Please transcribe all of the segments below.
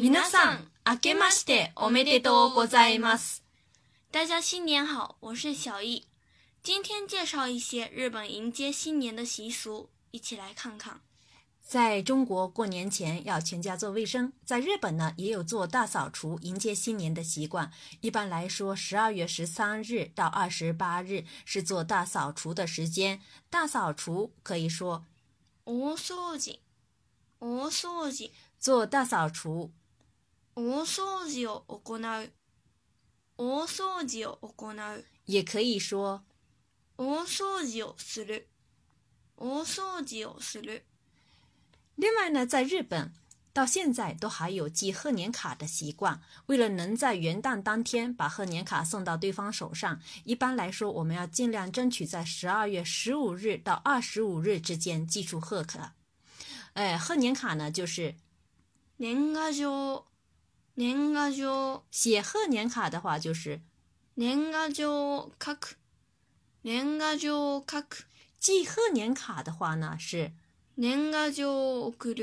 皆さん、明けましておめでとうございます。大家新年好，我是小易。今天介绍一些日本迎接新年的习俗，一起来看看。在中国过年前要全家做卫生，在日本呢也有做大扫除迎接新年的习惯。一般来说，十二月十三日到二十八日是做大扫除的时间。大扫除可以说，お掃除、お掃除，做大扫除。大掃除を行う。大掃除を行う。也可以说，大掃除をする。大掃除をする。另外呢，在日本到现在都还有寄贺年卡的习惯。为了能在元旦当天把贺年卡送到对方手上，一般来说，我们要尽量争取在十二月十五日到二十五日之间寄出贺卡。哎，贺年卡呢，就是年越し。年贺上写贺年卡的话就是年贺上書，年贺上書。寄贺年卡的话呢是年賀上送，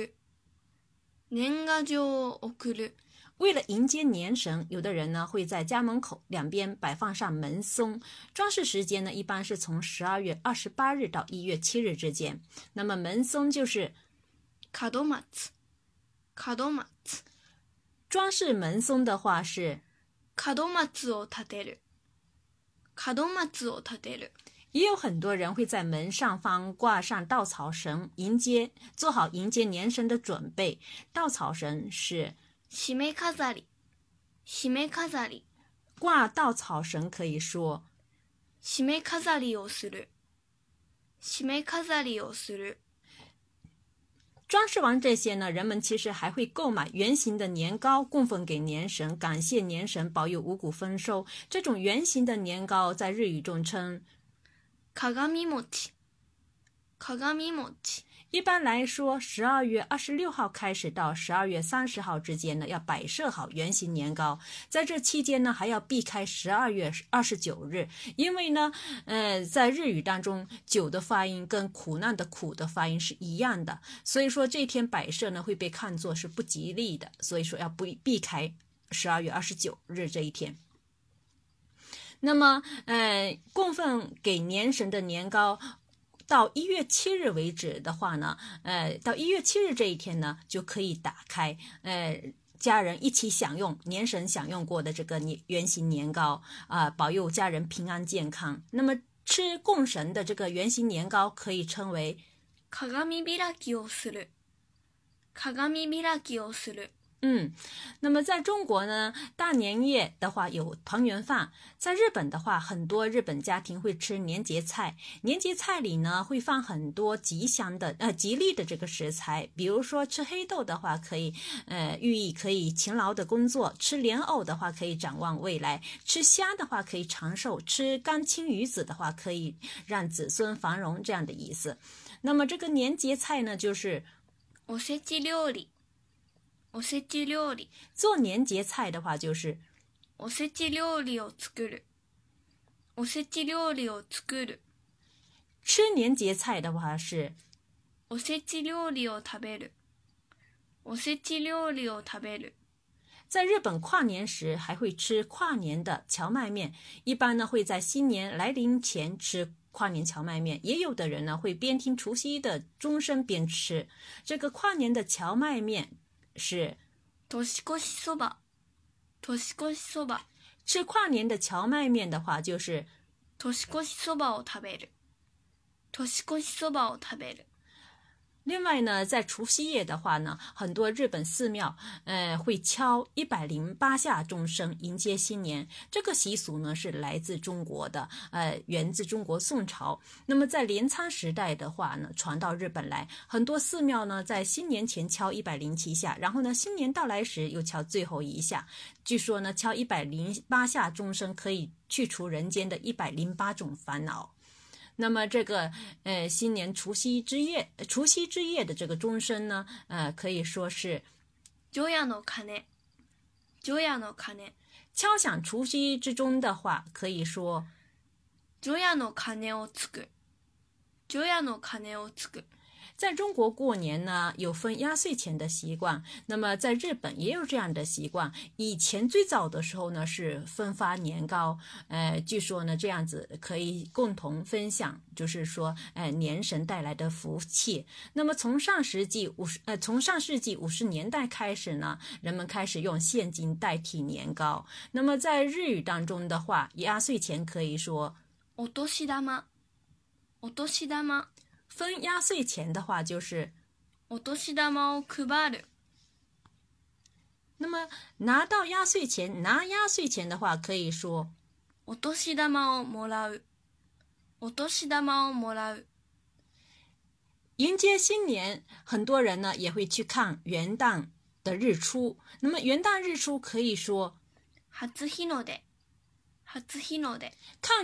年賀上送。为了迎接年神，有的人呢会在家门口两边摆放上门松。装饰时间呢一般是从十二月二十八日到一月七日之间。那么门松就是卡多マツ，卡多マツ。装饰门松的话是，卡多马子奥塔德尔，卡多马子奥塔德尔。也有很多人会在门上方挂上稻草绳，迎接做好迎接年神的准备。稻草绳是，しめかざり，しめかざり。挂稻草绳可以说，しめかざりをする，しめかざりをする。装饰完这些呢，人们其实还会购买圆形的年糕供奉给年神，感谢年神保佑五谷丰收。这种圆形的年糕在日语中称“かが米もち”，かが米もち。一般来说，十二月二十六号开始到十二月三十号之间呢，要摆设好圆形年糕。在这期间呢，还要避开十二月二十九日，因为呢，呃，在日语当中，“酒的发音跟“苦难”的“苦”的发音是一样的，所以说这一天摆设呢会被看作是不吉利的，所以说要不避开十二月二十九日这一天。那么，呃，供奉给年神的年糕。到一月七日为止的话呢，呃，到一月七日这一天呢，就可以打开，呃，家人一起享用年神享用过的这个年圆形年糕啊，保佑家人平安健康。那么吃供神的这个圆形年糕，可以称为“鏡がびらきをする”，鏡がびらきをする。嗯，那么在中国呢，大年夜的话有团圆饭；在日本的话，很多日本家庭会吃年节菜。年节菜里呢，会放很多吉祥的、呃吉利的这个食材。比如说，吃黑豆的话，可以，呃，寓意可以勤劳的工作；吃莲藕的话，可以展望未来；吃虾的话，可以长寿；吃干青鱼子的话，可以让子孙繁荣这样的意思。那么这个年节菜呢，就是，おせち料理。おせち料理，做年节菜的话就是。おせち料理を作る。おせち料理を作る。吃年节菜的话是。おせち料理を食べる。おせち料理を食べる。在日本跨年时还会吃跨年的荞麦面，一般呢会在新年来临前吃跨年荞麦面。也有的人呢会边听除夕的钟声边吃这个跨年的荞麦面。是年越しそば。年越しそば。吃跨年的荞麦面的话，就是年越しそばを食べる。年越しそばを食べる。另外呢，在除夕夜的话呢，很多日本寺庙，呃，会敲一百零八下钟声迎接新年。这个习俗呢是来自中国的，呃，源自中国宋朝。那么在镰仓时代的话呢，传到日本来，很多寺庙呢在新年前敲一百零七下，然后呢新年到来时又敲最后一下。据说呢，敲一百零八下钟声可以去除人间的一百零八种烦恼。那么这个，呃，新年除夕之夜，除夕之夜的这个钟声呢，呃，可以说是，ジョの鐘ね，ジの鐘敲响除夕之钟的话，可以说，ジョの鐘をつく，ジョの鐘をつく。在中国过年呢，有分压岁钱的习惯。那么在日本也有这样的习惯。以前最早的时候呢，是分发年糕。呃，据说呢，这样子可以共同分享，就是说，呃，年神带来的福气。那么从上世纪五十，呃，从上世纪五十年代开始呢，人们开始用现金代替年糕。那么在日语当中的话，压岁钱可以说，お年玉吗？お年玉吗？分压岁钱的话就是，那么拿到压岁钱，拿压岁钱的话可以说，迎接新年，很多人呢也会去看元旦的日出。那么元旦日出可以说，看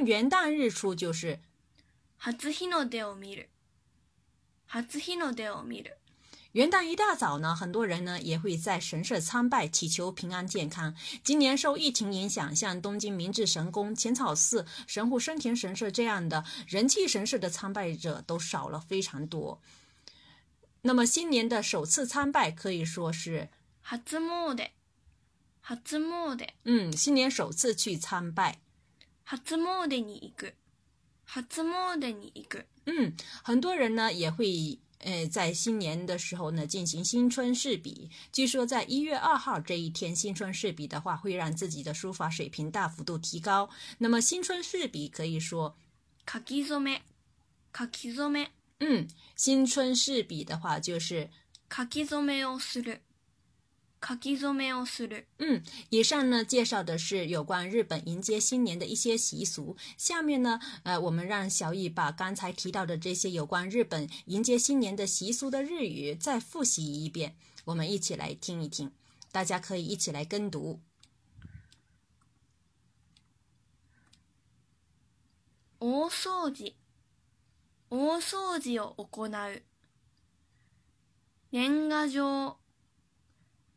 元旦日出就是。元旦一大早呢，很多人呢也会在神社参拜，祈求平安健康。今年受疫情影响，像东京明治神宫、浅草寺、神户生田神社这样的人气神社的参拜者都少了非常多。那么新年的首次参拜可以说是，初めて、初めて，嗯，新年首次去参拜。初めてに行く、初めてに行く。嗯，很多人呢也会，呃，在新年的时候呢进行新春试笔。据说在一月二号这一天，新春试笔的话会让自己的书法水平大幅度提高。那么，新春试笔可以说，書き佐梅，書き佐梅。嗯，新春试笔的话就是書き佐梅をする。嗯，以上呢介绍的是有关日本迎接新年的一些习俗。下面呢，呃，我们让小雨把刚才提到的这些有关日本迎接新年的习俗的日语再复习一遍。我们一起来听一听，大家可以一起来跟读。お掃除、お掃除を行う、年賀状。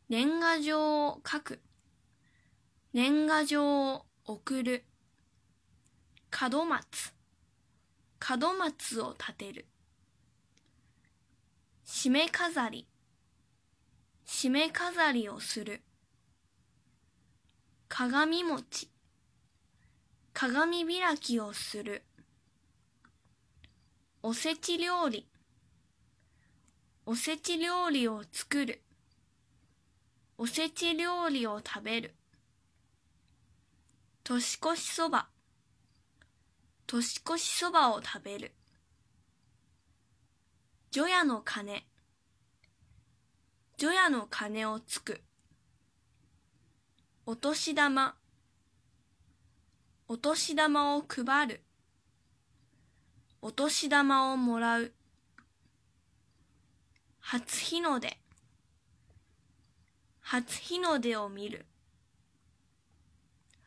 年賀状を書く。年賀状を送る。門松。門松を立てる。締め飾り。締め飾りをする。鏡餅。鏡開きをする。おせち料理。おせち料理を作る。おせち料理を食べる。年越しそば。年越しそばを食べる。除夜の鐘。除夜の鐘をつく。お年玉。お年玉を配る。お年玉をもらう。初日の出。初日の出を見る。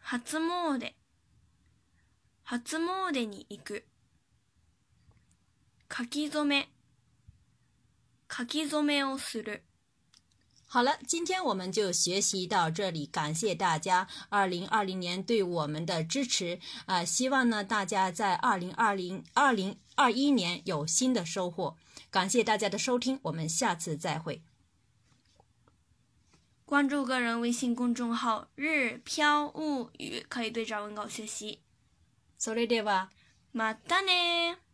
初詣。初詣に行く。書き初め。書き初めをする。好了，今天我们就学习到这里，感谢大家二零二零年对我们的支持啊！希望呢大家在二零二零二零二一年有新的收获。感谢大家的收听，我们下次再会。关注个人微信公众号“日漂物语”，可以对照文稿学习。それでは、またね。